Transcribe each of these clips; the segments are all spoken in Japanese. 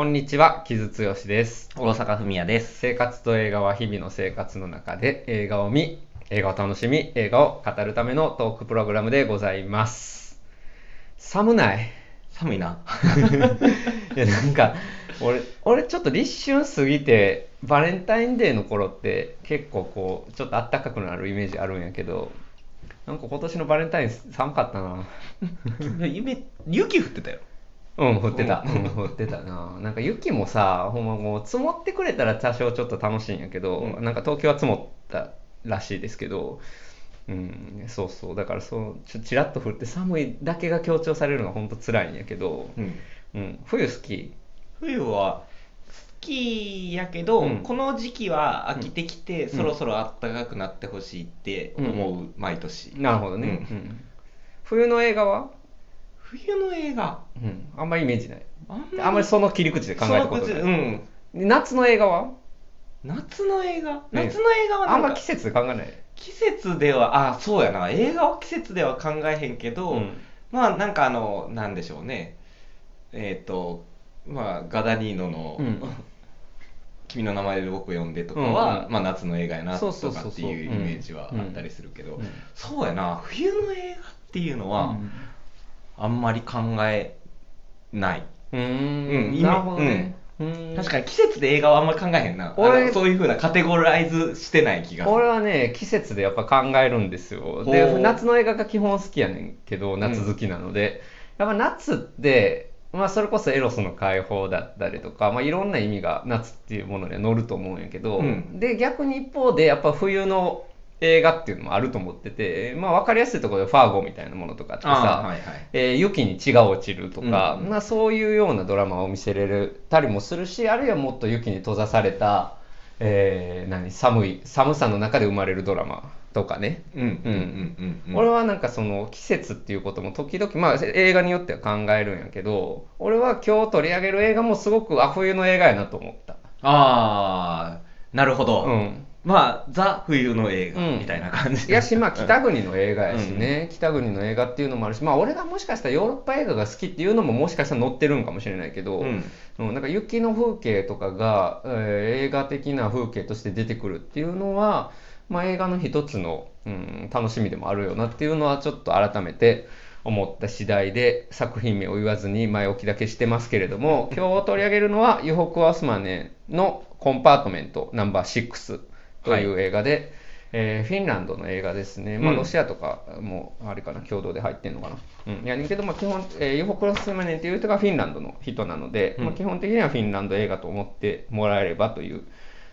こんにちは、木津剛です。大阪文也です。生活と映画は日々の生活の中で映画を見、映画を楽しみ、映画を語るためのトークプログラムでございます。寒ない？寒いな。いや、なんか、俺、俺ちょっと立春過ぎて、バレンタインデーの頃って結構こう、ちょっと暖かくなるイメージあるんやけど、なんか今年のバレンタイン寒かったな。夢、雪降ってたよ。うん、降ってた。ううんん、降ってたな。なんか雪もさ、ほんまもう積もってくれたら多少ちょっと楽しいんやけど、うんなんか東京は積もったらしいですけど、うん、そうそう。だからそう、ちょちらっと降って寒いだけが強調されるのが本当辛いんやけど、うん。うん、冬好き？冬は好きやけど、うんこの時期は飽きてきて、んそろそろ暖かくなってほしいって思う、毎年。なるほどね。ううんん冬の映画は？冬の映画、うん、あんまりイメージない。あんあんまりその切り口で考えたことない。うん。夏の映画は？夏の映画？ね夏の映画はなんか。あんま季節で考えない。季節では、あ、そうやな。映画は季節では考えへんけど、うん。まあなんかあの、なんでしょうね。えっ、と、まあ、ガダニーノの、うん。君の名前で僕呼んでとかは、うんうん。まあ夏の映画やなそうとそうそうそうかっていうイメージはあったりするけど、うんうん。そうやな、冬の映画っていうのは、うんあんまり考えない。うーうんん、なるほどね。うん確かに季節で映画はあんまり考えへんな。あ俺のそういうふうなカテゴライズしてない気が。俺はね、季節でやっぱ考えるんですよ。ほで、う夏の映画が基本好きやねんけど、夏好きなので、やっぱ夏って、まあそれこそエロスの解放だったりとか、まあいろんな意味が夏っていうものには乗ると思うんやけど、うんで、逆に一方でやっぱ冬の映画っていうのもあると思ってて、まあ分かりやすいところでファーゴみたいなものとかってさ、はいはいえー雪に血が落ちるとか、うんうんまあ、そういうようなドラマを見せれるたりもするしあるいはもっと雪に閉ざされた、えー何寒い寒さの中で生まれるドラマとかね、うんうんうんうんうん。俺はなんかその季節っていうことも時々まあ映画によっては考えるんやけど俺は今日取り上げる映画もすごくあ冬の映画やなと思った。ああ、なるほど。うんまあ、ザ冬の映画うんみたいな感じ。いやし、まあ、北国の映画やしね、北国の映画っていうのもあるし、まあ、俺がもしかしたらヨーロッパ映画が好きっていうのももしかしたら載ってるんかもしれないけど、うん。うんなんか雪の風景とかが、えー映画的な風景として出てくるっていうのは、まあ、映画の一つの、うん、楽しみでもあるよなっていうのはちょっと改めて思った次第で作品名を言わずに前置きだけしてますけれども今日取り上げるのはユホク・ワスマネの「コンパートメントナンバー6」という映画で、えーフィンランドの映画ですね、まあ、うん。ロシアとかもあれかな共同で入ってんのかな、うん、いやねんけど、まあ、基本、えーユホクロスマネンっていう人がフィンランドの人なので、うん。まあ、基本的にはフィンランド映画と思ってもらえればという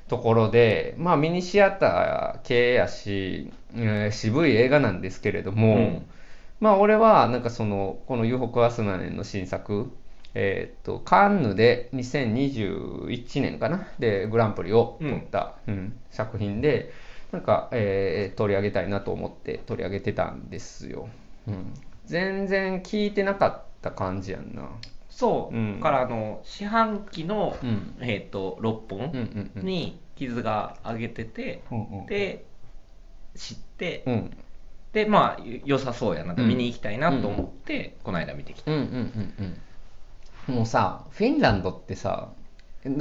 ところで、まあ、ミニシアター系やし、えー渋い映画なんですけれども、うん。まあ俺はなんかそのこのユホク・ワスマネンの新作えーっとカンヌで2021年かな？でグランプリを取った、うん作品でなんか、えー取り上げたいなと思って取り上げてたんですよ、うん、全然聞いてなかった感じやんな。そう、うん。からあの四半期の、うん。えっ、と6うん本うんうん。に傷が上げてて、うんうんで知って、うん。でまあ良さそうやな。見に行きたいなと思って、この間見てきた。うんうんうんうんもうさフィンランドってさ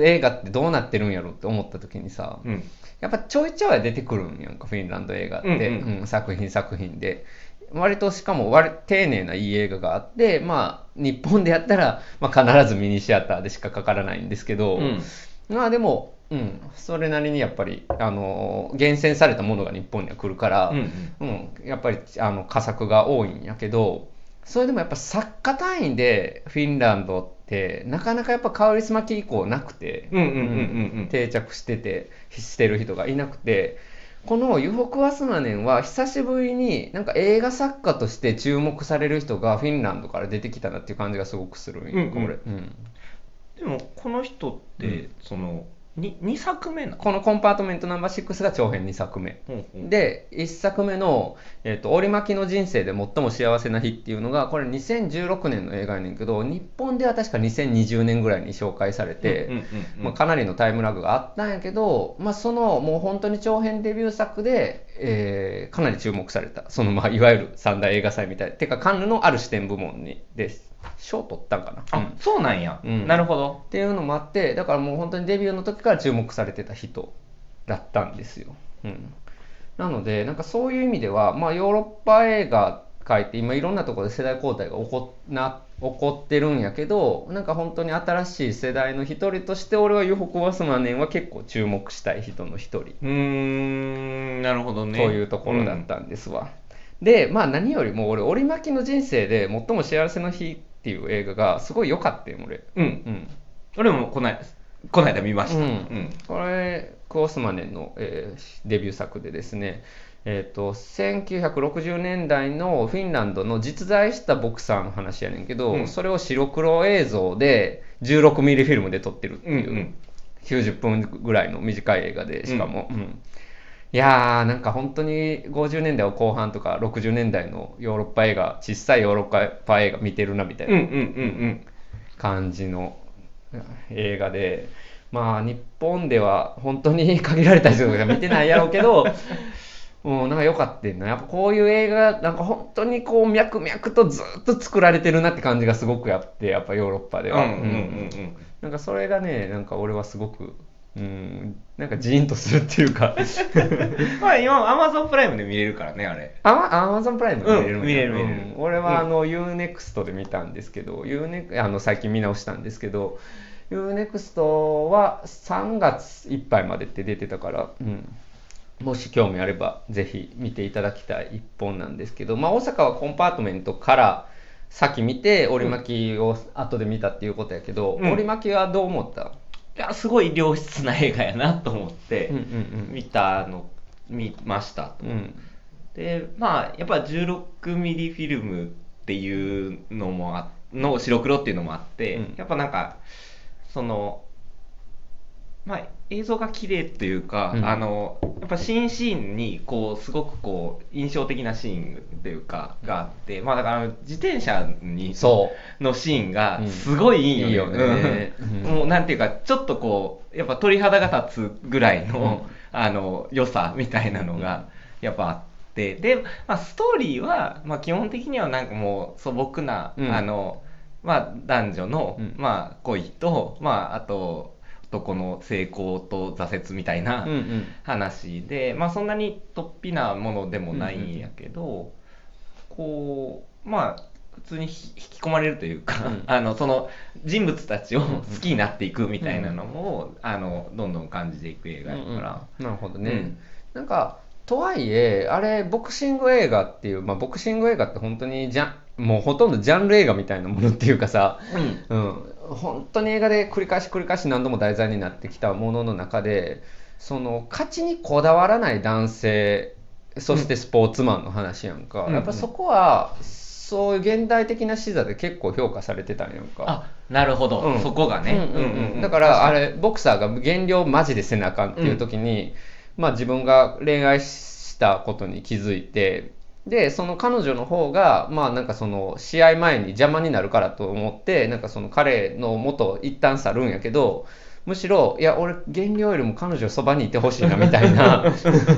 映画ってどうなってるんやろって思った時にさ、うん。やっぱちょいちょい出てくるんやんかフィンランド映画って、うんうん。うん作品作品で。割としかも割丁寧ないい映画があってまあ日本でやったら、まあ、必ずミニシアターでしかかからないんですけど、うん。まあでも、うん、それなりにやっぱり、あの厳選されたものが日本には来るから、うん。うん。やっぱりあの佳作が多いんやけどそれでもやっぱ作家単位でフィンランドってなかなかやっぱカウリスマ期以降なくて、定着しててしてる人がいなくてこのユホク・ワスマネンは久しぶりになんか映画作家として注目される人がフィンランドから出てきたなっていう感じがすごくするんこれ。うん。でもこの人って、うん。そのに2作目なの？このコンパートメントナンバー6が長編2作目。で、1作目の、えっと、折巻の人生で最も幸せな日っていうのが、これ2016年の映画やねんけど、日本では確か2020年ぐらいに紹介されて、まあ、かなりのタイムラグがあったんやけど、まあ、そのもう本当に長編デビュー作で、えーかなり注目された。そのまあ、いわゆる三大映画祭みたいな。てか、カンヌのある視点部門に、で、賞取ったんかな。あ、うん。そうなんや、うん。なるほど。っていうのもあってだからもう本当にデビューの時から注目されてた人だったんですよ、うん、なのでなんかそういう意味では、まあ、ヨーロッパ映画界って今いろんなところで世代交代が起こな起こってるんやけどなんか本当に新しい世代の一人として俺はユホク・ワスマネンは結構注目したい人の一人うーんなるほどねというところだったんですわ。で、まあ何よりも俺、折巻の人生で最も幸せの日っていう映画がすごい良かったよ、俺。うん、うんうん。俺もこないこないだ見ました、うんこれ、クオスマネンの、えーデビュー作でですね、えー、と1960年代のフィンランドの実在したボクサーの話やねんけど、うん。それを白黒映像で16ミリフィルムで撮ってるっていう、うんうん。90分ぐらいの短い映画でしかも、うん。いやーなんか本当に50年代後半とか60年代のヨーロッパ映画小さいヨーロッパ映画見てるなみたいな、うんうんうんうん。感じの映画で、まあ日本では本当に限られた人が見てないやろうけど、もうなんか良かったな。やっぱこういう映画、なんか本当にこう脈々とずっと作られてるなって感じがすごくあって、やっぱヨーロッパでは。うんうんうんうん。なんかそれがね、なんか俺はすごく、うん、なんかジーンとするっていうか、まあ今アマゾンプライムで見れるからねあれ。アマアマゾンプライムで見れるうん見れる見れる。うん。俺はあの UNEXT で見たんですけど、UNEXT あの最近見直したんですけど UNEXT は3月いっぱいまでって出てたから、うん、もし興味あればぜひ見ていただきたい一本なんですけど、まあ、大阪はコンパートメントから先見て折り巻きを後で見たっていうことやけど、うん。折り巻きはどう思った？いやすごい良質な映画やなと思って見たの見ましたうんうん。でまあやっぱ16ミリフィルムっていうのもあの白黒っていうのもあって、うん。やっぱなんかそのまあ映像が綺麗っていうか、うん。あのやっぱ新シーンにこうすごくこう印象的なシーンっていうかがあってまあだから自転車にそう。のシーンがうん。すごいいいよね。いいよね。うん。うん。もうなんていうか、ちょっとこう、やっぱ鳥肌が立つぐらいの、うん。あの、良さみたいなのが、やっぱあって、で、まあ、ストーリーは、まあ、基本的にはなんかもう素朴な、うん。あの、まあ、男女の、うん。まあ、恋と、まあ、あと、男の成功と挫折みたいな、話で、まあ、そんなに突飛なものでもないんやけど、こうまあ普通にひ引き込まれるというか、うん。あのその人物たちを好きになっていくみたいなのも、あのどんどん感じていく映画やから、なるほどね、うん。なんかとはいえあれボクシング映画っていう、まあ、ボクシング映画って本当にジャンもうほとんどジャンル映画みたいなものっていうかさ、うん、本当に映画で繰り返し繰り返し何度も題材になってきたものの中でその勝ちにこだわらない男性そしてスポーツマンの話やんか、うん。やっぱそこはそういう現代的な視座で結構評価されてたんやんか。あなるほど、うん。そこがね、うんうんうんだからあれボクサーが減量マジでせなあかんっていう時に、まあ自分が恋愛したことに気づいてでその彼女の方がまあなんかその試合前に邪魔になるからと思ってなんかその彼の元一旦去るんやけどむしろいや俺減量よりも彼女そばにいてほしいなみたいな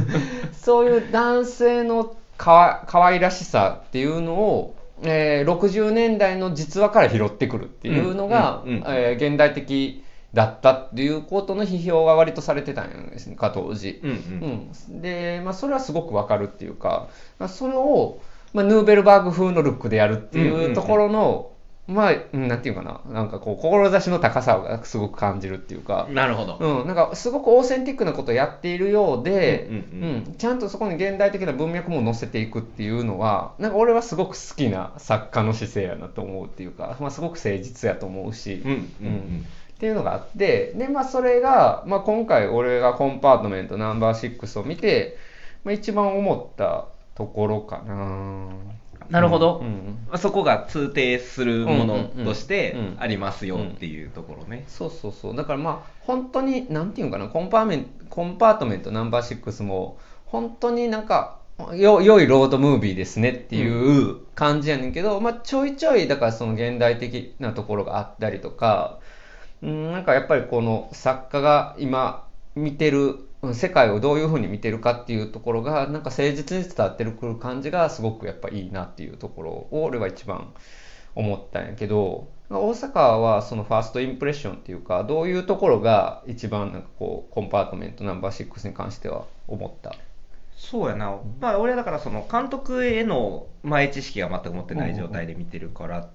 そういう男性のかわ可愛らしさっていうのを、えー60年代の実話から拾ってくるっていうのが、うんうんうん。えー現代的だったっていうことの批評が割とされてたんですねか当時。うんうん。うん、で、まあ、それはすごくわかるっていうか、まあ、それを、まあ、ヌーベルバーグ風のルックでやるっていうところの、まあ、うんなんていうかな、なんかこう、志の高さがすごく感じるっていうか、なるほど、うん、なんかすごくオーセンティックなことをやっているようで、うんうんうん。ちゃんとそこに現代的な文脈も載せていくっていうのはなんか俺はすごく好きな作家の姿勢やなと思うっていうか、まあ、すごく誠実やと思うし、うんうん。うんっていうのがあってで、まあ、それが、まあ、今回俺がコンパートメントナンバー6を見て、まあ、一番思ったところかな。なるほど、うんまあそこが通底するものとしてうんうんうんありますよっていうところね。そうそうそう。だからまあ本当になんていうのかな。コンパーメンコンパートメントナンバー6も本当になんかよ良いロードムービーですねっていう感じやねんけど、まあ、ちょいちょいだからその現代的なところがあったりとかうんなんかやっぱりこの作家が今見てるうん世界をどういうふうに見てるかっていうところがなんか誠実に伝わってくる感じがすごくやっぱいいなっていうところを俺は一番思ったんやけど大阪はそのファーストインプレッションっていうかどういうところが一番なんかこうコンパートメントナンバー6に関しては思った？そうやな、まあ、俺はだからその監督への前知識が全く持ってない状態で見てるからっ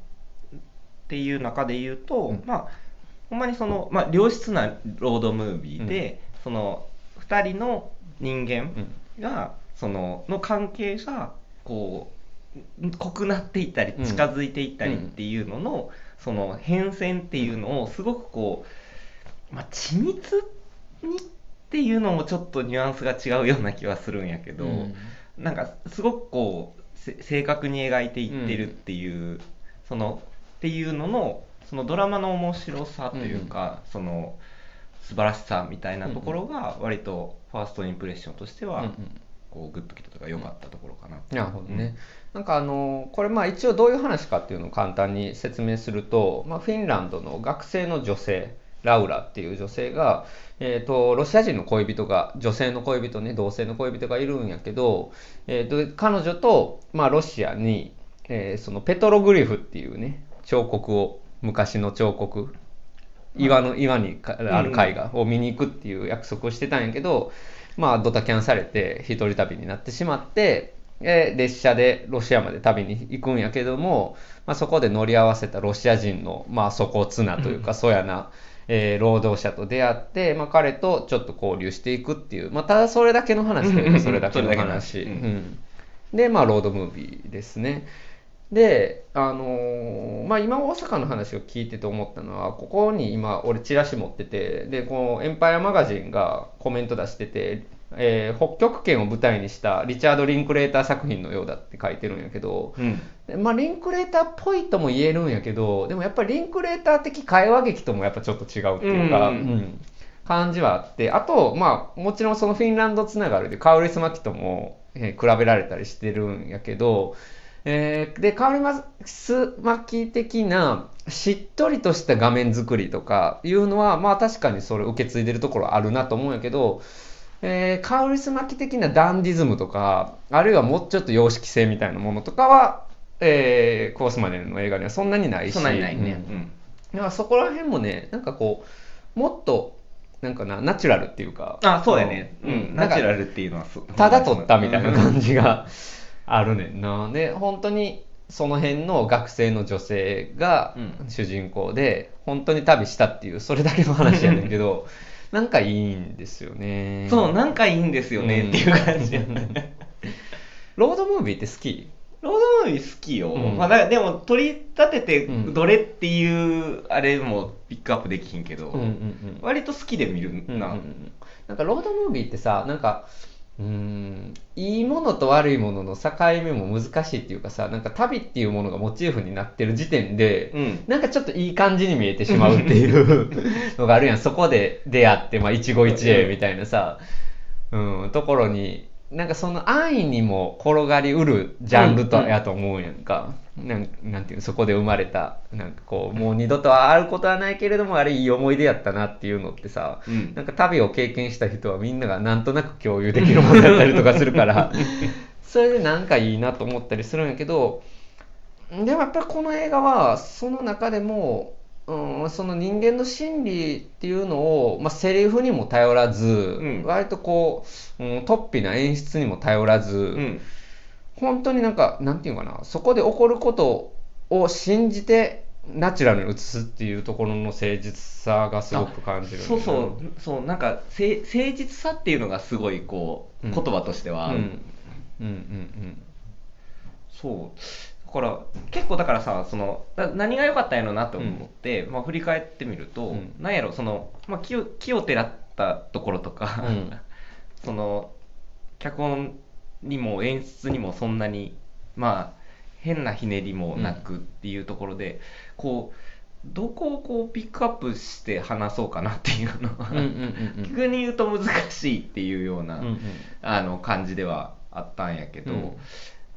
ていう中で言うと、うん。まあほんまにその、まあ、良質なロードムービーで、その2人の人間が、そのの関係がこう濃くなっていったりうん。近づいていったりっていうのの、その変遷っていうのをすごくこう、まあ、緻密にっていうのもちょっとニュアンスが違うような気はするんやけど、うん。なんかすごくこうせ正確に描いていってるっていう、そのっていうののそのドラマの面白さというか、その素晴らしさみたいなところが割とファーストインプレッションとしては、うんうんこうグッときたとか良かったところかな。なるほどね。なんかあのこれまあ一応どういう話かっていうのを簡単に説明すると、まあ、フィンランドの学生の女性ラウラっていう女性が、えー、とロシア人の恋人が女性の恋人ね同性の恋人がいるんやけど、えー、と彼女と、まあ、ロシアに、えーそのペトログリフっていうね彫刻を昔の彫刻。岩の岩にかある絵画を見に行くっていう約束をしてたんやけど、まあドタキャンされて一人旅になってしまって、えー列車でロシアまで旅に行くんやけども、まあ、そこで乗り合わせたロシア人の、まあ、粗骨なというか、そやな、えー労働者と出会って、まあ、彼とちょっと交流していくっていう、まあ、ただそれだけの話というかそれだけの話。うん。で、まあ、ロードムービーですね。で、あのーまあ、今大阪の話を聞いてて思ったのは、ここに今、俺チラシ持ってて、で、このエンパイアマガジンがコメント出してて、えー北極圏を舞台にしたリチャード・リンクレーター作品のようだって書いてるんやけど、うん。でまあ、リンクレーターっぽいとも言えるんやけど、でもやっぱりリンクレーター的会話劇ともやっぱちょっと違うっていうか、うんうん感じはあって、あと、まあ、もちろんそのフィンランドつながりでカウリスマキとも、えー比べられたりしてるんやけど、えーで、カウリスマキ的なしっとりとした画面作りとかいうのは、まあ確かにそれ受け継いでるところあるなと思うんやけど、えーカウリスマキ的なダンディズムとか、あるいはもうちょっと様式性みたいなものとかは、えーコースマネルの映画にはそんなにないし、そんなにないね。うんだからそこら辺もね、なんかこう、もっと、なんかな、ナチュラルっていうか、あ、そうだよね。ううんナチュラルっていうのは。ただ撮ったみたいなじ。感じがあるねんな。で、本当にその辺の学生の女性がうん主人公で、本当に旅したっていう、それだけの話やねんけど、なんかいいんですよね。そう、なんかいいんですよねっていう感じ。う んロードムービーって好き？ロードムービー好きよ。うんまあ、でも取り立ててうんどれっていうあれもピックアップできひんけど、うんうんうん割と好きで見るうんうんうな。んなんかロードムービーってさなんかうーん。いいものと悪いものの境目も難しいっていうかさなんか旅っていうものがモチーフになってる時点で、うん。なんかちょっといい感じに見えてしまうっていう のがあるやん。そこで出会って、まあ、一期一会みたいなさ、うん、ところになんかその安易にも転がりうるジャンルとやと思うやんか、なんなんていうのそこで生まれたなんかこうもう二度と会うことはないけれどもあれいい思い出やったなっていうのってさ、うん。なんか旅を経験した人はみんながなんとなく共有できるものだったりとかするから それでなんかいいなと思ったりするんやけどでもやっぱりこの映画はその中でも、うん、その人間の心理っていうのを、まあ、セリフにも頼らず、ん割とこう、うん、突飛な演出にも頼らず、うん。本当になんかなんていうのかなそこで起こることを信じてナチュラルに映すっていうところの誠実さがすごく感じるそうねそう、そう、なんか、せ誠実さっていうのがすごい、こう、うん言葉としては合う。うんうんうんそう。だから、結構だからさ、その、な何が良かったんやろなと思って、まあ振り返ってみると、うん。なんやろ、その、まあ気を、気をてらったところとか、うん。その、脚本にも演出にもそんなに、まあ、変なひねりもなくっていうところで、こうどこをこうピックアップして話そうかなっていうのは、うんうんうんうん。逆に言うと難しいっていうような、うんうん。あの感じではあったんやけど、うん。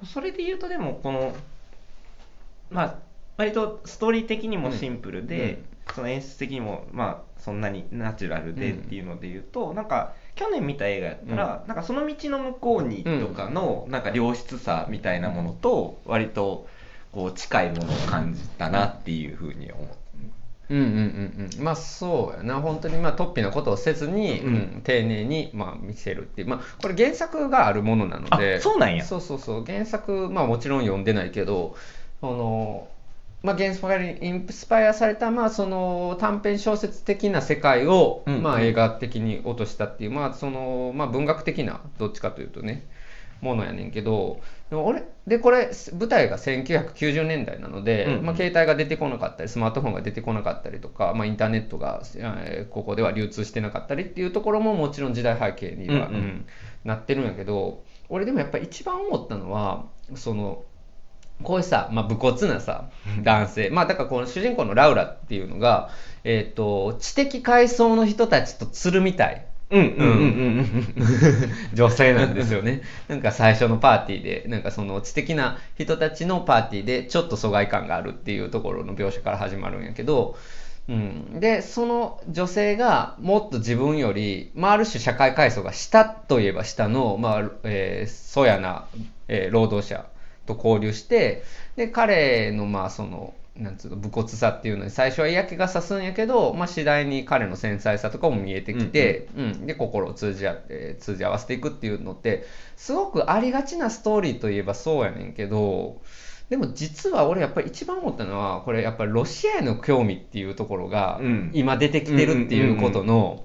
それで言うとでもこのまあ割とストーリー的にもシンプルで、その演出的にもまあそんなにナチュラルでっていうので言うと、なんか去年見た映画やったら、なんかその道の向こうにとかのなんか良質さみたいなものと割とこう近いものを感じたなっていうふうに思う。うんうんうんうん。まあそうやな。本当にまあ突飛なことをせずに、うん。うん。丁寧にまあ見せるっていう。まあこれ原作があるものなので。あそうなんや。そうそうそう。原作まあもちろん読んでないけどあのまあ、原作にインスパイアされた、まあ、その短編小説的な世界を、うんまあ、映画的に落としたっていう、まあそのまあ、文学的などっちかというとねものやねんけどでも俺でこれ舞台が1990年代なので、うんうん。まあ、携帯が出てこなかったりスマートフォンが出てこなかったりとか、まあ、インターネットが、えーここでは流通してなかったりっていうところももちろん時代背景には、うんうん。なってるんやけど俺でもやっぱり一番思ったのはそのこういうさ、まあ、武骨なさ男性。まあだからこの主人公のラウラっていうのが、えー、と知的階層の人たちとつるみたい。うんうんうんうんうん。女性なんですよね。なんか最初のパーティーで、なんかその知的な人たちのパーティーでちょっと疎外感があるっていうところの描写から始まるんやけど、うん、で、その女性がもっと自分より、まあ、ある種社会階層が下といえば下の、まあ、えー、そやな、えー労働者と交流して、で、彼の、まあ、その、なんつうの、武骨さっていうのに最初は嫌気がさすんやけど、まあ、次第に彼の繊細さとかも見えてきて、うんで、心を通じ合って、通じ合わせていくっていうのって、すごくありがちなストーリーといえばそうやねんけど、でも実は俺やっぱり一番思ったのは、これやっぱりロシアへの興味っていうところがうん、今出てきてるっていうことの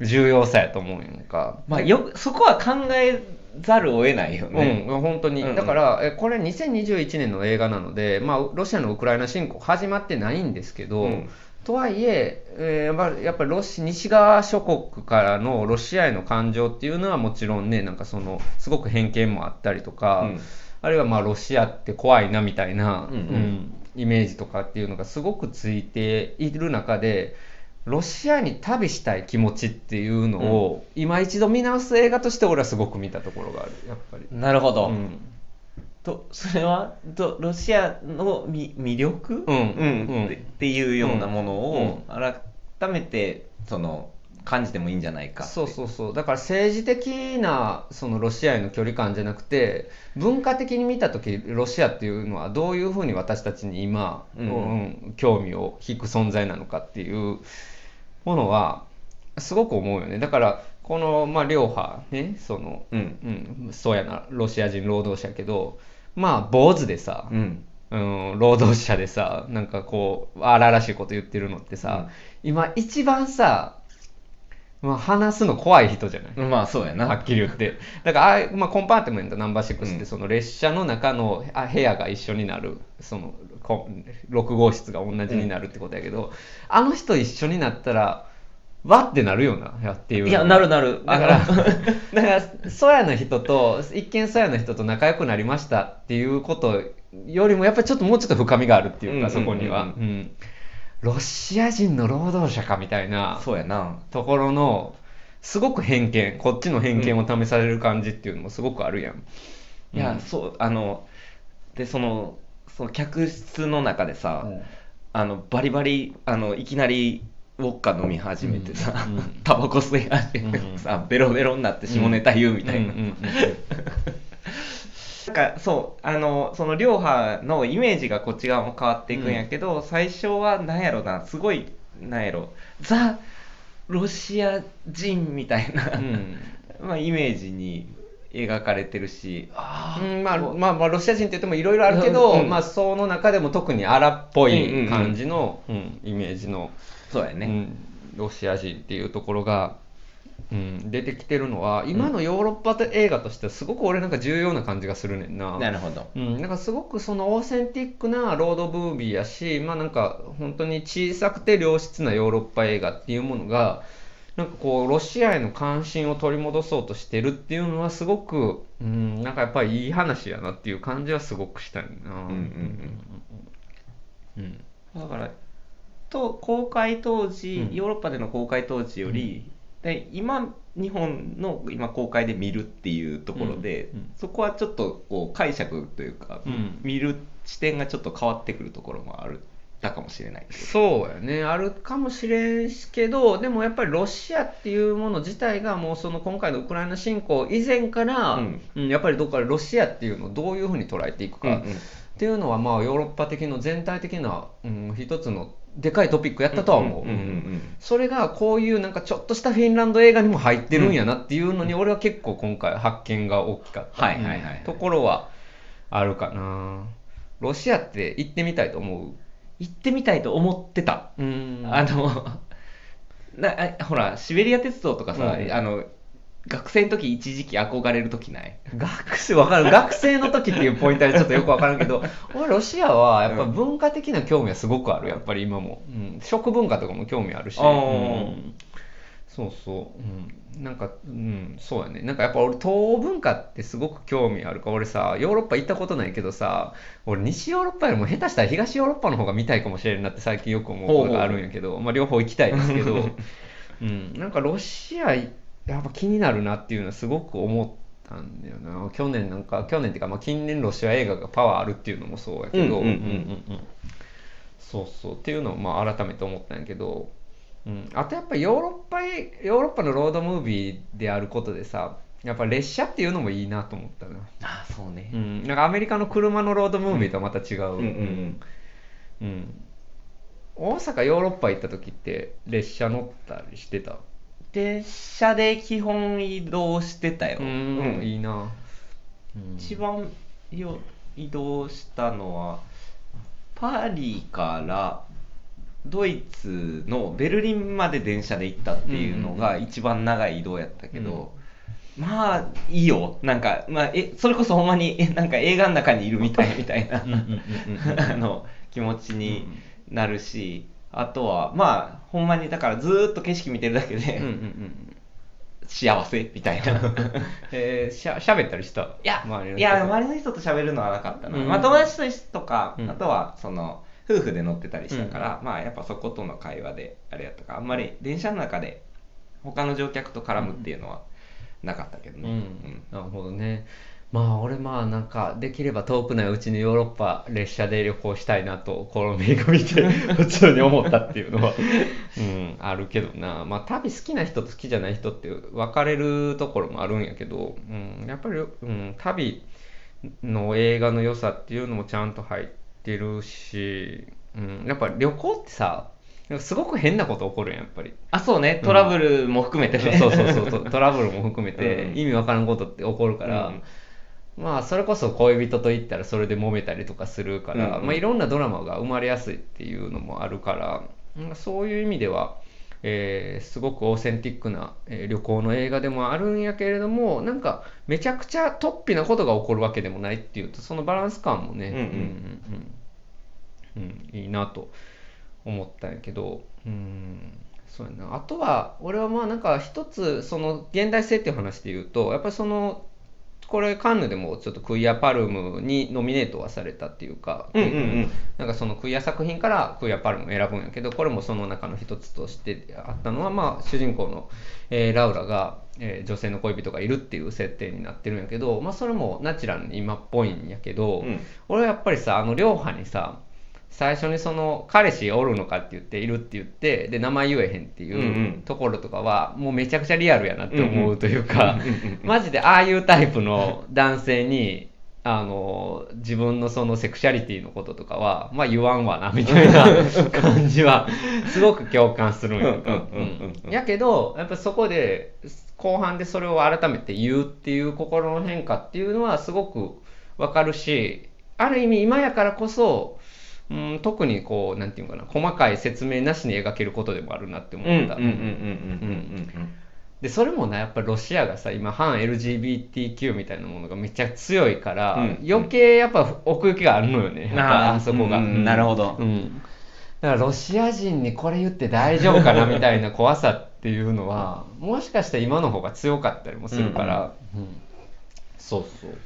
重要さやと思うんやんか。まあよくそこは考えざるを得ないよね。うん、本当に、だから、えこれ、2021年の映画なので、まあ、ロシアのウクライナ侵攻、始まってないんですけど、うん。とはいええーやっぱりやっぱりロシ西側諸国からのロシアへの感情っていうのはもちろんね、なんかそのすごく偏見もあったりとか、うん。あるいはまあロシアって怖いなみたいな、うん。うんイメージとかっていうのがすごくついている中で、ロシアに旅したい気持ちっていうのを、今一度見直す映画として俺はすごく見たところがある、やっぱり。なるほど。うん。とそれはとロシアのみ魅力、うんうんってっていうようなものを改めてその感じてもいいんじゃないかそうそうそう。だから政治的なそのロシアへの距離感じゃなくて文化的に見た時ロシアっていうのはどういうふうに私たちに今、うん。うん興味を引く存在なのかっていうものはすごく思うよね。だからこの、まあ、両派ねその、うん。うん、そうやなロシア人労働者やけどまあ坊主でさ、うん。うん、労働者でさ、なんかこう、荒々しいこと言ってるのってさ、今一番さ、まあ、話すの怖い人じゃない、まあそうやな。はっきり言って。だから、あまあ、コンパートメントナンバー6って、うん。その列車の中のあ部屋が一緒になる、その、こ6号室が同じになるってことやけど、あの人一緒になったら、わってなるよな、やっていう。いやなるなる。だから、だから、そやな人と、一見そやな人と仲良くなりましたっていうことよりも、やっぱりちょっともうちょっと深みがあるっていうか、うんうんうんうん。そこには。うんロシア人の労働者かみたいなそうやな。ところの、すごく偏見、こっちの偏見を試される感じっていうのもすごくあるやん。いや、うんそうあのでそのその客室の中でさ、うん。あのバリバリあのいきなりウォッカ飲み始めてさ、うん。う んタバコ吸い始めてさ、ベロベロになって下ネタ言うみたいな、うんうんうん なんかそうあのその両派のイメージがこっち側も変わっていくんやけど、最初はなんやろなすごいなんやろザ・ロシア人みたいな、うん。まあ、イメージに描かれてるし。あうんまあまあ、まあ、ロシア人って言ってもいろいろあるけど、うんうんまあ、その中でも特に荒っぽい感じの、うん。イメージの、そうやね、うんロシア人っていうところが、うん、出てきてるのは今のヨーロッパ映画としてはすごく俺なんか重要な感じがするねんな。なるほど。うん、なんかすごくそのオーセンティックなロードムービーやし、まあなんか本当に小さくて良質なヨーロッパ映画っていうものが、なんかこうロシアへの関心を取り戻そうとしてるっていうのはすごく、うん、なんかやっぱりいい話やなっていう感じはすごくしたよな。うんうんうん。だからと公開当時、うん。ヨーロッパでの公開当時より、で今日本の今公開で見るっていうところで、うんうん。そこはちょっとこう解釈というか、うん。見る視点がちょっと変わってくるところもあるたかもしれないそうやね。あるかもしれんけどでもやっぱりロシアっていうもの自体がもうその今回のウクライナ侵攻以前から、うん。うんやっぱりどっかでロシアっていうのをどういうふうに捉えていくか、うんうんっていうのはまあヨーロッパ的の全体的な、うん、一つのでかいトピックやったとは思う。それがこういうなんかちょっとしたフィンランド映画にも入ってるんやなっていうのに俺は結構今回発見が大きかった、ところはあるかな。ロシアって行ってみたいと思行ってみたいと思ってた、あのなあほらシベリア鉄道とかさ、うん。あの学生の時一時期憧れる時ない？学生わかる。学生の時っていうポイントはちょっとよくわからんけど 俺ロシアはやっぱ文化的な興味はすごくある。やっぱり今も、うん、食文化とかも興味あるし、うん。そうそう、うん、なんか、うん、そうやね。なんかやっぱ俺東欧文化ってすごく興味あるから俺さヨーロッパ行ったことないけどさ俺西ヨーロッパよりも下手したら東ヨーロッパの方が見たいかもしれんなって最近よく思うことがあるんやけど、まあ、両方行きたいですけど、うん、なんかロシアやっぱ気になるなっていうのはすごく思ったんだよな。去年なんか去年っていうか、まあ、近年ロシア映画がパワーあるっていうのもそうやけど、うんうんうんうんそうそう。っていうのをまあ改めて思ったんやけど、うん、あとやっぱヨーロッパへヨーロッパのロードムービーであることでさやっぱ列車っていうのもいいなと思ったな、ああそうね。うん、なんかアメリカの車のロードムービーとはまた違う、うんうん。うん。うん。大阪ヨーロッパ行った時って列車乗ったりしてた？列車で基本移動してたよ、うん、うん。いいな、うん。一番よ移動したのはパリからドイツのベルリンまで電車で行ったっていうのが一番長い移動やったけど、まあいいよ。なんか、まあ、えそれこそほんまにえなんか映画の中にいるみたい みたいな。うんうんうんうん あの気持ちになるし、あとはまあほんまにだからずーっと景色見てるだけで、うんうんうん幸せみたいな。えー、しゃしゃべったりした？いや、周りの人いや、周りの人と喋るのはなかったな。うん。まあ、友達とか、うん。あとは、その、夫婦で乗ってたりしたから、まあ、やっぱそことの会話で、あれやったか、あんまり電車の中で、他の乗客と絡むっていうのはなかったけどうん。ね。なるほどねまあ俺まあなんかできれば遠くないうちにヨーロッパ列車で旅行したいなとこの映画見て普通に思ったっていうのは、うん、あるけどな。まあ旅好きな人と好きじゃない人って分かれるところもあるんやけど、うん、やっぱり、うん、旅の映画の良さっていうのもちゃんと入ってるし、うん、やっぱ旅行ってさすごく変なこと起こるやんやっぱり。あ、そうね、トラブルも含めてね。そうそうそう。トトラブルも含めてうん。意味わからんことって起こるから、まあそれこそ恋人と言ったらそれで揉めたりとかするから、うんうん。まあ、いろんなドラマが生まれやすいっていうのもあるから、うんそういう意味では、えーすごくオーセンティックな、えー旅行の映画でもあるんやけれどもなんかめちゃくちゃ突飛なことが起こるわけでもないっていうとそのバランス感もね、うん。うんうんうん。うんいいなと思ったんやけどうんそうやな。あとは俺はまあなんか一つその現代性っていう話で言うとやっぱりそのこれカンヌでもちょっとクイアパルムにノミネートはされたっていうか、うんうんうん。なんかそのクイア作品からクイアパルムを選ぶんやけどこれもその中の一つとしてあったのは、まあ、主人公の、えーラウラが、えー女性の恋人がいるっていう設定になってるんやけど、まあ、それもナチュラルに今っぽいんやけど、うん。俺はやっぱりさあの両派にさ最初にその彼氏おるのかって言っているって言ってで名前言えへんっていうところとかはもうめちゃくちゃリアルやなって思うといううんか マジでああいうタイプの男性にあの自分のそのセクシャリティのこととかはまあ言わんわなみたいな 感じはすごく共感するんやん。やけどやっぱそこで後半でそれを改めて言うっていう心の変化っていうのはすごくわかるしある意味今やからこそ、うん、特にこうなんていうのかな細かい説明なしに描けることでもあるなって思った、うんうんうんうんうんうんでそれもなやっぱりロシアがさ今反 LGBTQ みたいなものがめっちゃ強いから、うん余計やっぱ奥行きがあるのよねあーあそこが、うんなるほど。うん。だからロシア人にこれ言って大丈夫かなみたいな怖さっていうのはもしかしたら今の方が強かったりもするから、うん。そうそう。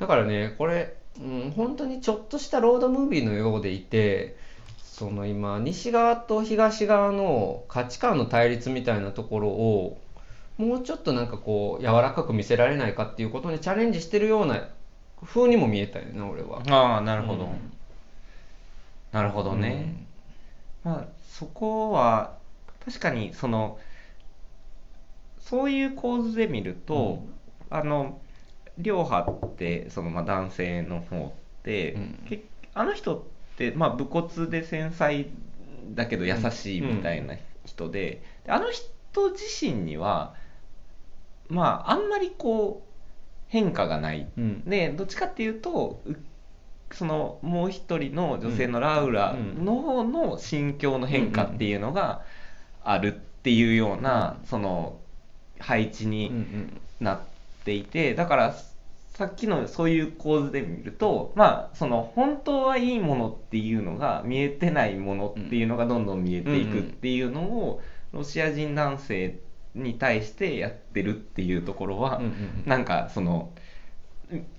だからねこれ、うん、本当にちょっとしたロードムービーのようでいてその今西側と東側の価値観の対立みたいなところをもうちょっとなんかこう柔らかく見せられないかっていうことにチャレンジしてるような風にも見えたよな俺は。ああなるほど、うん。なるほどね、まあそこは確かにそのそういう構図で見ると、あの両派ってそのまあ男性の方って、うん。けあの人ってまあ武骨で繊細だけど優しいみたいな人で,で、あの人自身にはまああんまりこう変化がない。うん。でどっちかっていうとうそのもう一人の女性のラウラの方の心境の変化っていうのがあるっていうようなその配置うんうにん。なっていてだからさっきのそういう構図で見るとまあその本当はいいものっていうのが見えてないものっていうのがどんどん見えていくっていうのをロシア人男性に対してやってるっていうところはうんうんなんかその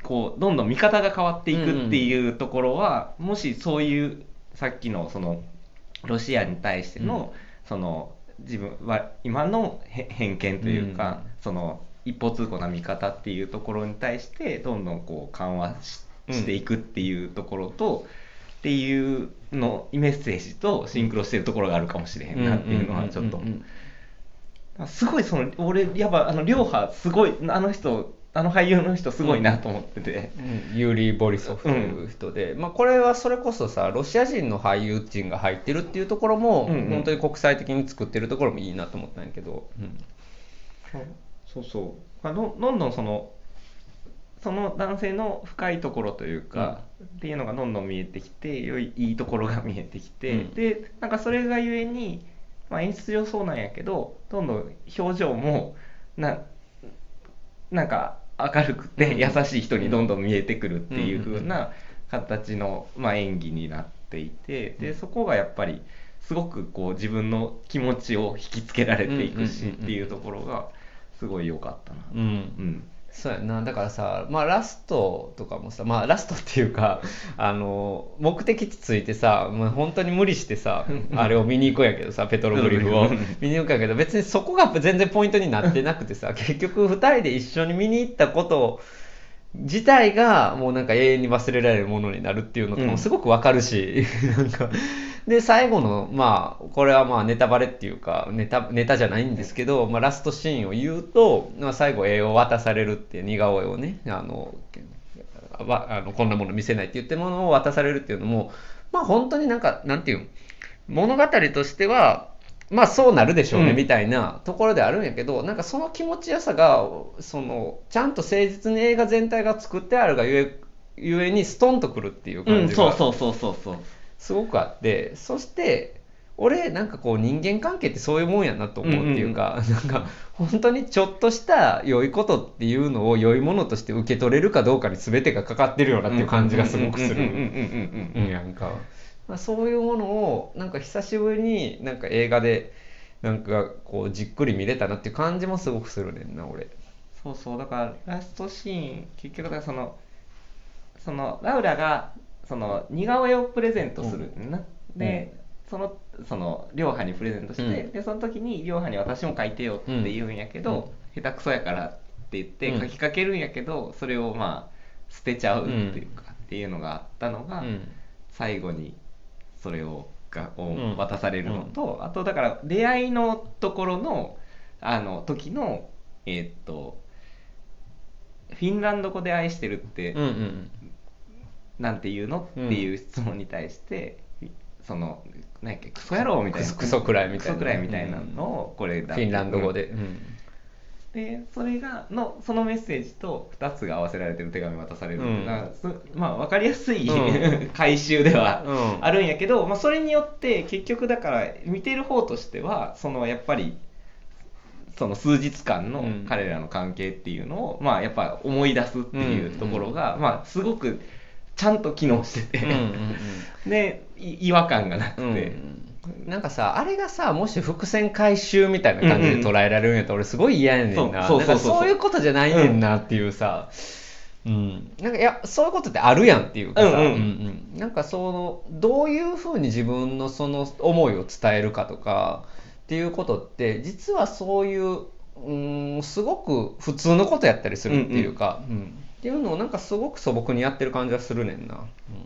こうどんどん見方が変わっていくっていうところは、もしそういうさっきのそのロシアに対しての、その自分は今のへ偏見というか、うん。その一方通行な見方っていうところに対してどんどんこう緩和しうんしていくっていうところと、っていうのメッセージとシンクロしてるところがあるかもしれへんなっていうのはちょっと。うんうんうんすごいその俺やっぱあの両派すごいあの人あの俳優の人すごいなと思ってて、うん。ユーリー・ボリソフという人で、まあ、これはそれこそさロシア人の俳優陣が入ってるっていうところも、うんうん。本当に国際的に作ってるところもいいなと思ったんやけど、うんそうそう。あどどんどんそのその男性の深いところというか、っていうのがどんどん見えてきて良いいいところが見えてきて、うん。でなんかそれがゆえに、まあ、演出上そうなんやけどどんどん表情もななんか明るくてうん。優しい人にどんどん見えてくるっていううん。風な形の、まあ、演技になっていてでそこがやっぱりすごくこう自分の気持ちを引きつけられていくしうんうんうんうん。っていうところがすごい良かったな。うん。うん。そうやな。だからさ、まあ、ラストとかもさ、まあ、ラストっていうか あの目的地ついてさ、まあ、本当に無理してさ あれを見に行くんやけどさペトログリフを。うん見に行くんやけど別にそこが全然ポイントになってなくてさ結局2人で一緒に見に行ったこと自体がもうなんか永遠に忘れられるものになるっていうのともすごくわかるし、なんか。で最後のまあこれはまあネタバレっていうかネタネタじゃないんですけど、まあ、ラストシーンを言うと、まあ、最後絵を渡されるっていう似顔絵をねあのわあのこんなもの見せないって言ってるものを渡されるっていうのもまあ本当になんかなんていうの物語としてはまあそうなるでしょうね、うん。みたいなところであるんやけどなんかその気持ちよさがそのちゃんと誠実に映画全体が作ってあるがゆえゆえにストンとくるっていううん、感じがそうそうそうそうそう。すごくあってそして俺なんかこう人間関係ってそういうもんやなと思うっていうか、なんか本当にちょっとした良いことっていうのを良いものとして受け取れるかどうかに全てがかかってるようなっていう感じがすごくする。うんうんうんうんうんうんうんやんか、まあ、そういうものをなんか久しぶりになんか映画でなんかこうじっくり見れたなっていう感じもすごくするねんな俺。そうそう。だからラストシーン結局だからそのそのラウラがその似顔絵をプレゼントするんだな、で、そのその両派にプレゼントして、うん。でその時に両派に私も書いてよって言うんやけど、下手くそやからって言ってうん。書きかけるんやけど、それをまあ捨てちゃうっていうか、っていうのがあったのが、うん。最後にそれをがをうん。渡されるのと、あとだから出会いのところのあの時のえーっとフィンランド語で愛してるってうんうんなんて言うの、うんっていう質問に対してその何やっけクソ野郎みたいな。クソくらいみたいなクソくらいみたいなのをこれだフィンランド語で、うんうんでそれがのそのメッセージと2つが合わせられてる手紙渡される、うん。なんまあ分かりやすい、うん。回収ではうん。あるんやけど、まあ、それによって結局だから見てる方としてはそのやっぱりその数日間のうん。彼らの関係っていうのを、まあやっぱ思い出すっていうところが、まあすごくちゃんと機能してて、うんうんうん。でい違和感がなくて、うんなんかさあれがさもし伏線回収みたいな感じで捉えられるんやったら俺すごい嫌やねんな。そうそうそうそうなんかそういうことじゃないねんなっていうさ、うん。なんかいやそういうことってあるやんっていうかさ、うんうん。うんなんかそのどういうふうに自分のその思いを伝えるかとかっていうことって実はそういううんすごく普通のことやったりするっていうか、うん。っていうのをなんかすごく素朴にやってる感じはするねんな、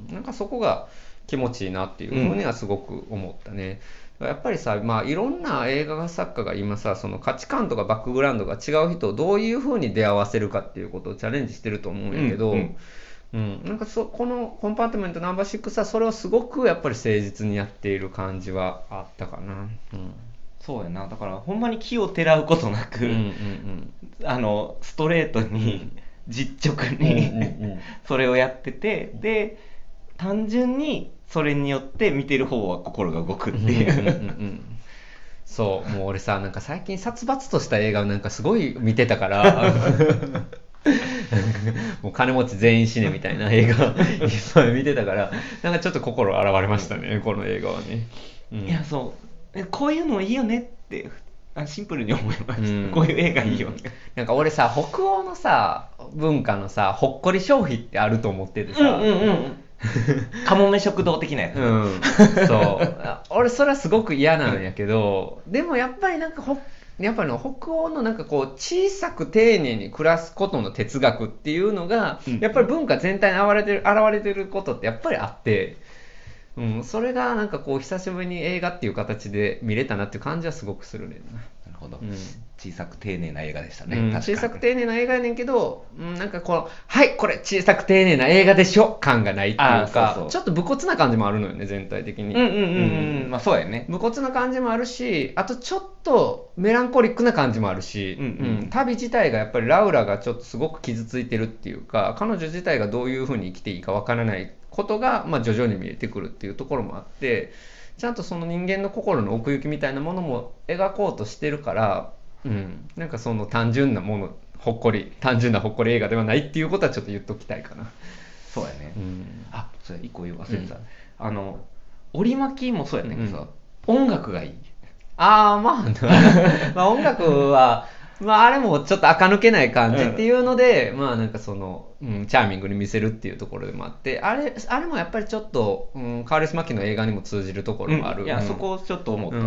うん。なんかそこが気持ちいいなっていうふうにはすごく思ったね、やっぱりさ、まあ、いろんな映画作家が今さその価値観とかバックグラウンドが違う人をどういうふうに出会わせるかっていうことをチャレンジしてると思うんやけど、うんうん。うん、なんかそこのコンパートメントナンバー6はそれをすごくやっぱり誠実にやっている感じはあったかな。うん。そうやな。だからほんまに木をてらうことなく、うんうんあのストレートに実直うんに、うんうんうん。それをやっててで単純にそれによって見てる方は心が動くっていう。うんうんうんうんそうもう俺さなんか最近殺伐とした映画をなんかすごい見てたから。もう金持ち全員死ねみたいな映画いっぱい見てたから。なんかちょっと心洗われましたねこの映画はね、うん。いやそう。えこういうのいいよねってあシンプルに思いました、うん。こういう映画いいよね、なんか俺さ北欧のさ文化のさほっこり消費ってあると思っててさ、うんうんうんかもめ食堂的なやつ、うん、そう。あ 俺それはすごく嫌なんやけどでもやっぱりなんかほやっぱりの北欧のなんかこう小さく丁寧に暮らすことの哲学っていうのが、うん。やっぱり文化全体に現れてる現れてることってやっぱりあって、うん、それがなんかこう久しぶりに映画っていう形で見れたなっていう感じはすごくするねんな。なるほど、うん。小さく丁寧な映画でしたね、うん。小さく丁寧な映画やねんけど、うん、なんかこの、はい、これ小さく丁寧な映画でしょ感がないっていう。かちょっと武骨な感じもあるのよね、全体的に。うんうんうんうん。まあそうやね。武骨な感じもあるし、あとちょっとメランコリックな感じもあるし、うんうん。旅自体がやっぱりラウラがちょっとすごく傷ついてるっていうか、彼女自体がどういうふうに生きていいかわからないことが、まあ、徐々に見えてくるっていうところもあって、ちゃんとその人間の心の奥行きみたいなものも描こうとしてるから、うん、なんかその単純なもの、ほっこり、単純なほっこり映画ではないっていうことはちょっと言っときたいかな。そうやね、うん。あそれ一個言う忘れてた、うん。あの折り巻きもそうやねんけどさ、音楽がいいああ、まあ、まあ音楽は、まああれもちょっと垢抜けない感じっていうので、まあなんかその、うん、チャーミングに見せるっていうところでもあって、あれ、あれもやっぱりちょっと、うん、カーレス・マキの映画にも通じるところもある。いや、うん。そこちょっと思った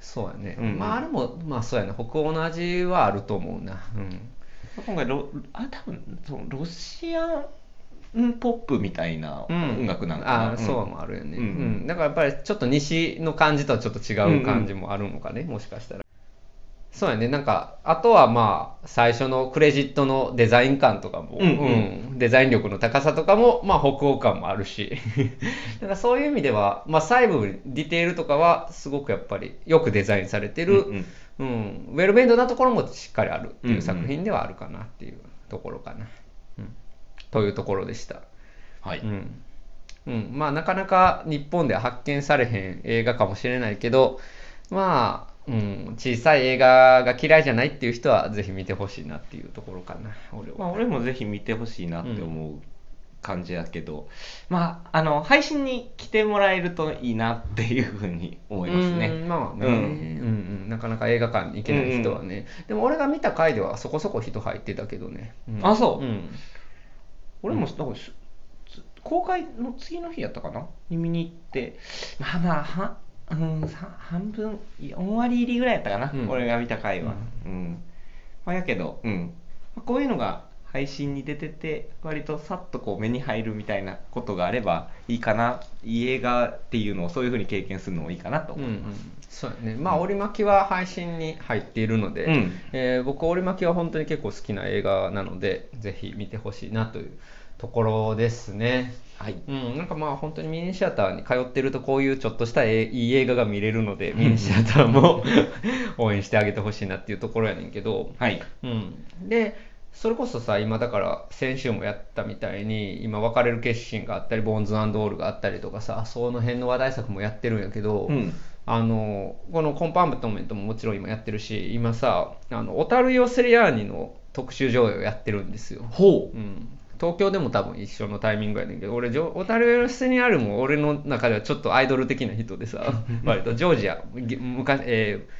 そうやね。うん。まああれも、まあそうやね、北欧の味はあると思うな。うん。今回ロあ多分そのロシアンポップみたいな音楽なんかな、ああ、そうもあるよね、ううんん。だからやっぱりちょっと西の感じとはちょっと違う感じもあるのかね、もしかしたら。そうやね、なんか、あとはまあ、最初のクレジットのデザイン感とかも、うんうん。うんデザイン力の高さとかも、まあ、北欧感もあるし、だからそういう意味では、まあ、細部、ディテールとかは、すごくやっぱり、よくデザインされてる、うんうん。ウェルベンドなところもしっかりあるってうんいううん作品ではあるかなっていうところかな。うん、というところでした。はい、うん。うん、まあなかなか日本では発見されへん映画かもしれないけどまあ、うん、小さい映画が嫌いじゃないっていう人はぜひ見てほしいなっていうところかな。俺は、まあ、俺もぜひ見てほしいなって思う感じだけど、まああの配信に来てもらえるといいなっていうふうに思いますね、うんまあね、ううんんうん。なかなか映画館に行けない人はね、でも俺が見た回ではそこそこ人入ってたけどね、ん。あそう。うん。俺も公開の次の日やったかな？に見に行って。まあまあは、うん、さ半分4割入りぐらいやったかな、うん。俺が見た回は。うん、まあ、やけど、うん。まあこういうのが配信に出てて割とさっとこう目に入るみたいなことがあればいいかないい映画っていうのをそういうふうに経験するのもいいかなと思います、うんうん。そうやね。まあ折り巻きは配信に入っているので、うん。えー僕折り巻きは本当に結構好きな映画なのでぜひ見てほしいなというところですね。はい。うん、なんかまあ本当にミニシアターに通ってるとこういうちょっとしたえいい映画が見れるのでミニシアターも 応援してあげてほしいなっていうところやねんけど、はい。うん、でそれこそさ今だから先週もやったみたいに今別れる決心があったりボーンズオールがあったりとかさその辺の話題作もやってるんやけど、うん。あのこのコンパートメントももちろん今やってるし今さあのオタルイオ・セリアーニの特集上映をやってるんですよ、ほうん、東京でも多分一緒のタイミングやねんけど俺ジョ小樽エスニアルも俺の中ではちょっとアイドル的な人でさ割とジョージアぎ昔、えー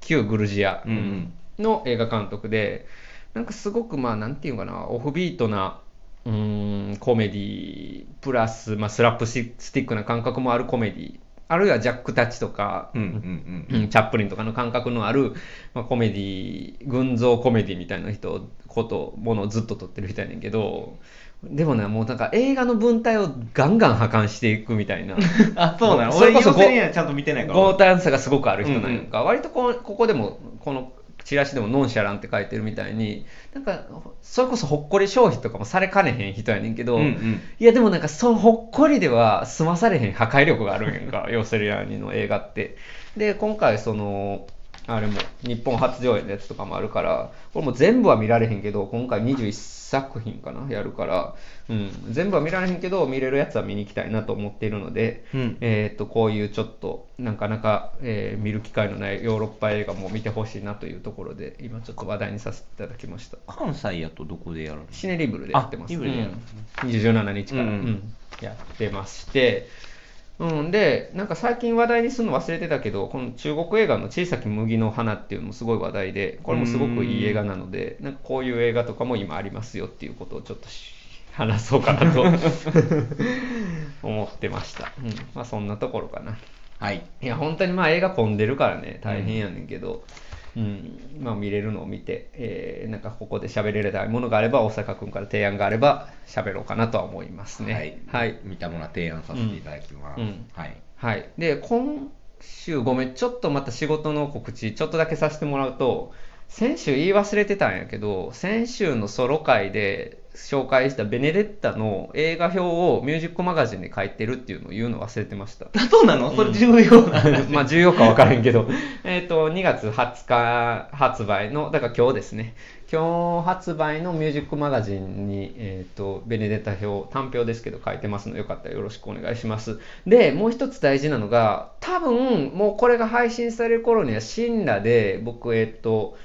旧グルジアうん。の映画監督でなんかすごくまあなんていうのかなオフビートなうーんコメディプラス、まあ、スラップスティックな感覚もあるコメディあるいはジャック・タッチとか、うんうんうん。うんチャップリンとかの感覚のある、まあ、コメディ群像コメディみたいな人ことものをずっと撮ってる人やねんけどでもねもうなんか映画の文体をガンガン破壊していくみたいな。あそうなの？それこそちゃんと見てないから。強胆さがすごくある人なんやんか、割とこうここでもこのチラシでもノンシャランって書いてるみたいになんかそれこそほっこり消費とかもされかねへん人やねんけど、うんうん。いやでもなんかそのほっこりでは済まされへん破壊力があるんやんかヨーセリアニの映画って。で今回そのあれも日本初上映のやつとかもあるからこれも全部は見られへんけど今回21作品かなやるから、うん、全部は見られへんけど見れるやつは見に行きたいなと思っているので、うん。えー、とこういうちょっとなかなか、えー見る機会のないヨーロッパ映画も見てほしいなというところで今ちょっと話題にさせていただきました。関西やとどこでやるの？シネリブルでやってます。あリブルでやるうん。27日から、うん。うん。やってまして、うん、でなんか最近話題にするの忘れてたけどこの中国映画の「小さき麦の花」っていうのもすごい話題でこれもすごくいい映画なのでなんかこういう映画とかも今ありますよっていうことをちょっとし話そうかなと 思ってました、うん。まあ、そんなところかな。はい。いや本当にまあ映画混んでるからね大変やねんけど、うんまあ、見れるのを見て、えーなんかここで喋れたいものがあれば大阪君から提案があれば喋ろうかなとは思いますね。はい、はい、見たものは提案させていただきます、うん。うんはい。はい。で今週ごめんちょっとまた仕事の告知ちょっとだけさせてもらうと先週言い忘れてたんやけど先週のソロ会で紹介したベネデッタの映画表をミュージックマガジンで書いてるっていうのを言うの忘れてました。あそうなの？それ重要な話、まあ重要か分からんけど、えっと、2月20日発売の、だから今日ですね、今日発売のミュージックマガジンに、えっと、ベネデタ表、単表ですけど書いてますので、よかったらよろしくお願いします。で、もう一つ大事なのが、多分、もうこれが配信される頃には、シンラで、僕、えっと、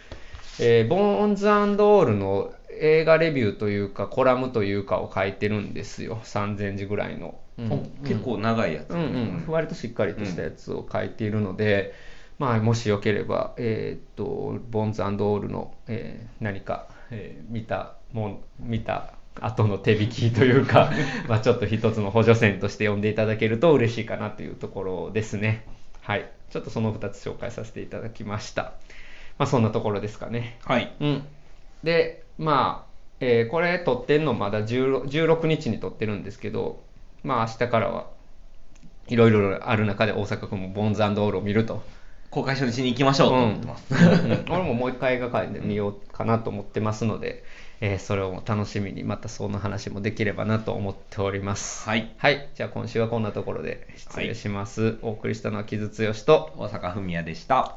えーボーンズオールの映画レビューというか、コラムというかを書いてるんですよ。3000字ぐらいの。うんお結構長いやつ、うんうん、割としっかりとしたやつを書いているので、まあ、もしよければ、えーっと、ボンズオールの、えー何か、えー見たもん、見た後の手引きというか、まあちょっと一つの補助線として読んでいただけると嬉しいかなというところですね。はい。ちょっとその2つ紹介させていただきました。まあそんなところですかね。はいうん。で、まあ、えーこれ撮ってんのまだ16 16日に撮ってるんですけど、まあ明日からはいろいろある中で大阪君もボンズオールを見ると。公開初日に行きましょうと思ってます、うんうん俺ももう一回映画館で見ようかなと思ってますので、えーそれを楽しみにまたその話もできればなと思っております。はいはい。じゃあ今週はこんなところで失礼します。お送りしたのは木津剛と、大阪文也でした